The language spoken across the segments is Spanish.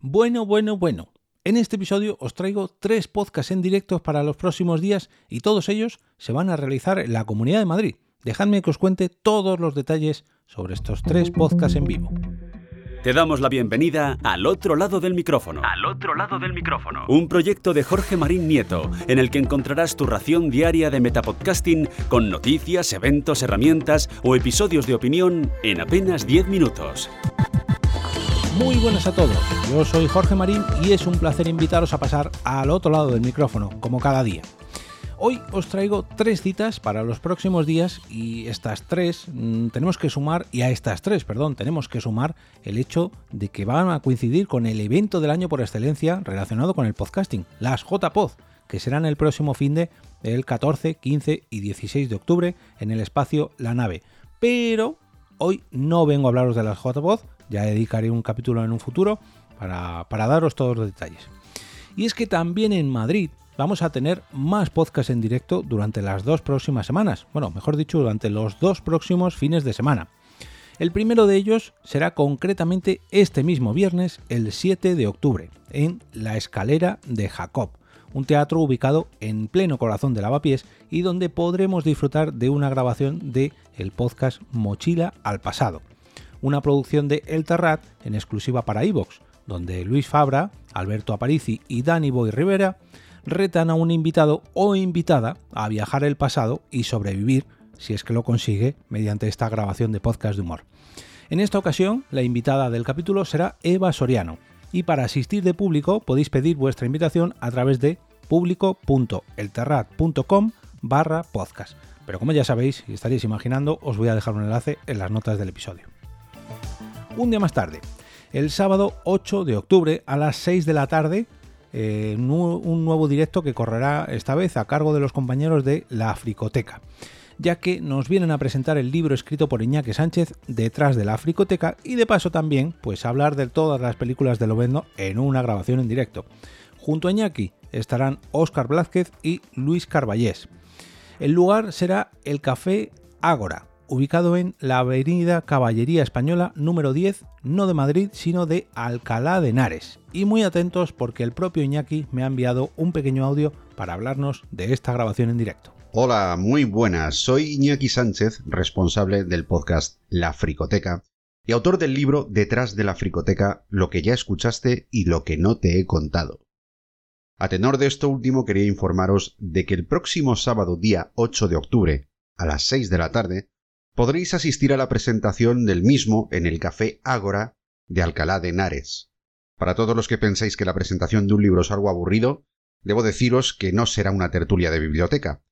Bueno, bueno, bueno. En este episodio os traigo tres podcasts en directo para los próximos días y todos ellos se van a realizar en la Comunidad de Madrid. Dejadme que os cuente todos los detalles sobre estos tres podcasts en vivo. Te damos la bienvenida al otro lado del micrófono. Al otro lado del micrófono. Un proyecto de Jorge Marín Nieto, en el que encontrarás tu ración diaria de metapodcasting con noticias, eventos, herramientas o episodios de opinión en apenas 10 minutos. Muy buenas a todos, yo soy Jorge Marín y es un placer invitaros a pasar al otro lado del micrófono, como cada día. Hoy os traigo tres citas para los próximos días y estas tres mm, tenemos que sumar, y a estas tres, perdón, tenemos que sumar el hecho de que van a coincidir con el evento del año por excelencia relacionado con el podcasting, las JPod, que serán el próximo fin de el 14, 15 y 16 de octubre en el espacio La Nave. Pero hoy no vengo a hablaros de las JPod, ya dedicaré un capítulo en un futuro para, para daros todos los detalles. Y es que también en Madrid vamos a tener más podcasts en directo durante las dos próximas semanas. Bueno, mejor dicho, durante los dos próximos fines de semana. El primero de ellos será concretamente este mismo viernes, el 7 de octubre, en La Escalera de Jacob, un teatro ubicado en pleno corazón de Lavapiés y donde podremos disfrutar de una grabación de el podcast Mochila al Pasado, una producción de El Terrat en exclusiva para iVox, donde Luis Fabra, Alberto Aparici y Dani Boy Rivera retan a un invitado o invitada a viajar el pasado y sobrevivir, si es que lo consigue, mediante esta grabación de podcast de humor. En esta ocasión, la invitada del capítulo será Eva Soriano, y para asistir de público podéis pedir vuestra invitación a través de público.elterrat.com barra podcast. Pero como ya sabéis y estaréis imaginando, os voy a dejar un enlace en las notas del episodio. Un día más tarde, el sábado 8 de octubre a las 6 de la tarde, eh, un nuevo directo que correrá esta vez a cargo de los compañeros de La Africoteca, ya que nos vienen a presentar el libro escrito por Iñaki Sánchez detrás de la Africoteca y de paso también pues hablar de todas las películas de Lovendo en una grabación en directo. Junto a Iñaki estarán Óscar Blázquez y Luis Carballés. El lugar será el Café Ágora, ubicado en la Avenida Caballería Española número 10, no de Madrid, sino de Alcalá de Henares. Y muy atentos porque el propio Iñaki me ha enviado un pequeño audio para hablarnos de esta grabación en directo. Hola, muy buenas. Soy Iñaki Sánchez, responsable del podcast La Fricoteca y autor del libro Detrás de la Fricoteca, lo que ya escuchaste y lo que no te he contado. A tenor de esto último quería informaros de que el próximo sábado día 8 de octubre, a las 6 de la tarde, podréis asistir a la presentación del mismo en el Café Ágora de Alcalá de Henares. Para todos los que pensáis que la presentación de un libro es algo aburrido, debo deciros que no será una tertulia de biblioteca,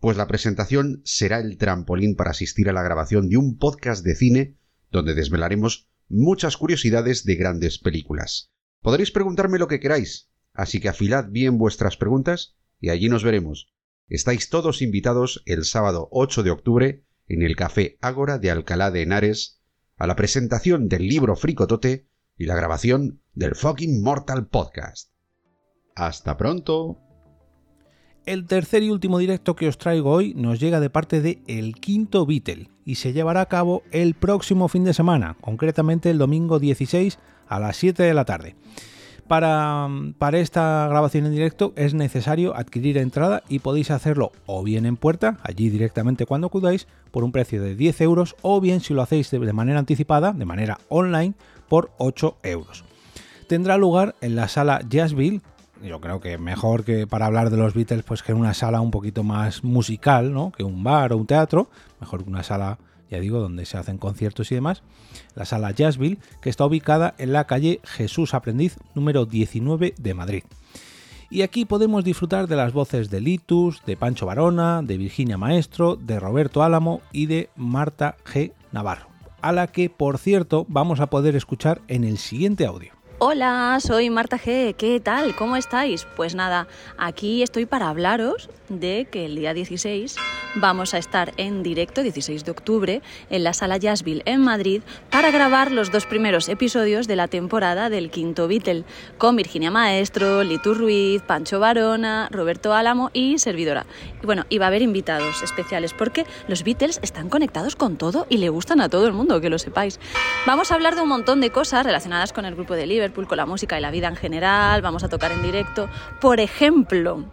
pues la presentación será el trampolín para asistir a la grabación de un podcast de cine donde desvelaremos muchas curiosidades de grandes películas. Podréis preguntarme lo que queráis, así que afilad bien vuestras preguntas y allí nos veremos. Estáis todos invitados el sábado 8 de octubre en el Café Ágora de Alcalá de Henares a la presentación del libro Fricotote y la grabación del fucking Mortal Podcast. Hasta pronto. El tercer y último directo que os traigo hoy nos llega de parte de El Quinto Beatle y se llevará a cabo el próximo fin de semana, concretamente el domingo 16 a las 7 de la tarde. Para, para, esta grabación en directo es necesario adquirir entrada y podéis hacerlo o bien en puerta, allí directamente cuando acudáis, por un precio de 10 euros, o bien si lo hacéis de manera anticipada, de manera online, por 8 euros. Tendrá lugar en la sala Jazzville, yo creo que mejor que para hablar de los Beatles, pues que en una sala un poquito más musical, ¿no? Que un bar o un teatro, mejor que una sala ya digo, donde se hacen conciertos y demás, la sala Jazzville, que está ubicada en la calle Jesús Aprendiz número 19 de Madrid. Y aquí podemos disfrutar de las voces de Litus, de Pancho Barona, de Virginia Maestro, de Roberto Álamo y de Marta G. Navarro, a la que, por cierto, vamos a poder escuchar en el siguiente audio. Hola, soy Marta G. ¿Qué tal? ¿Cómo estáis? Pues nada, aquí estoy para hablaros de que el día 16 vamos a estar en directo, 16 de octubre, en la sala Jazzville en Madrid para grabar los dos primeros episodios de la temporada del quinto Beatle, con Virginia Maestro, Litu Ruiz, Pancho Barona, Roberto Álamo y servidora. Y bueno, y va a haber invitados especiales porque los Beatles están conectados con todo y le gustan a todo el mundo, que lo sepáis. Vamos a hablar de un montón de cosas relacionadas con el grupo de Liverpool Con la música y la vida en general, vamos a tocar en directo. Por ejemplo,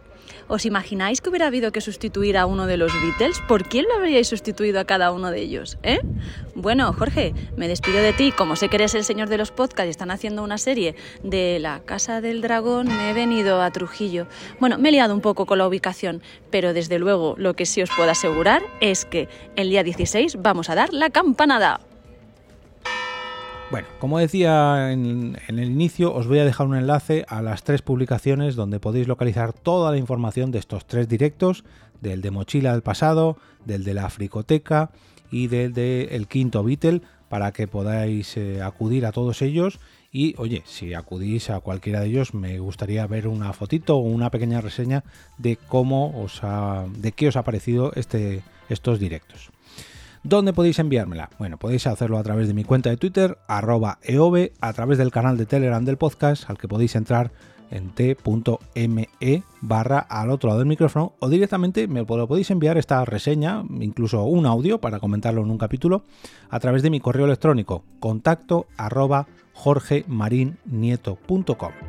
¿Os imagináis que hubiera habido que sustituir a uno de los Beatles? ¿Por quién lo habríais sustituido a cada uno de ellos? ¿Eh? Bueno, Jorge, me despido de ti. Como sé que eres el señor de los podcasts y están haciendo una serie de la Casa del Dragón, me he venido a Trujillo. Bueno, me he liado un poco con la ubicación, pero desde luego lo que sí os puedo asegurar es que el día 16 vamos a dar la campanada. Bueno, como decía en, el inicio, os voy a dejar un enlace a las tres publicaciones donde podéis localizar toda la información de estos tres directos, del de Mochila del Pasado, del de la Fricoteca y del de El Quinto Beatle, para que podáis eh, acudir a todos ellos. Y oye, si acudís a cualquiera de ellos, me gustaría ver una fotito o una pequeña reseña de cómo os ha, de qué os ha parecido este, estos directos. ¿Dónde podéis enviármela? Bueno, podéis hacerlo a través de mi cuenta de Twitter, arroba eove, a través del canal de Telegram del podcast, al que podéis entrar en t.me barra al otro lado del micrófono o directamente me lo podéis enviar esta reseña, incluso un audio para comentarlo en un capítulo, a través de mi correo electrónico contacto arroba jorgemarinieto.com.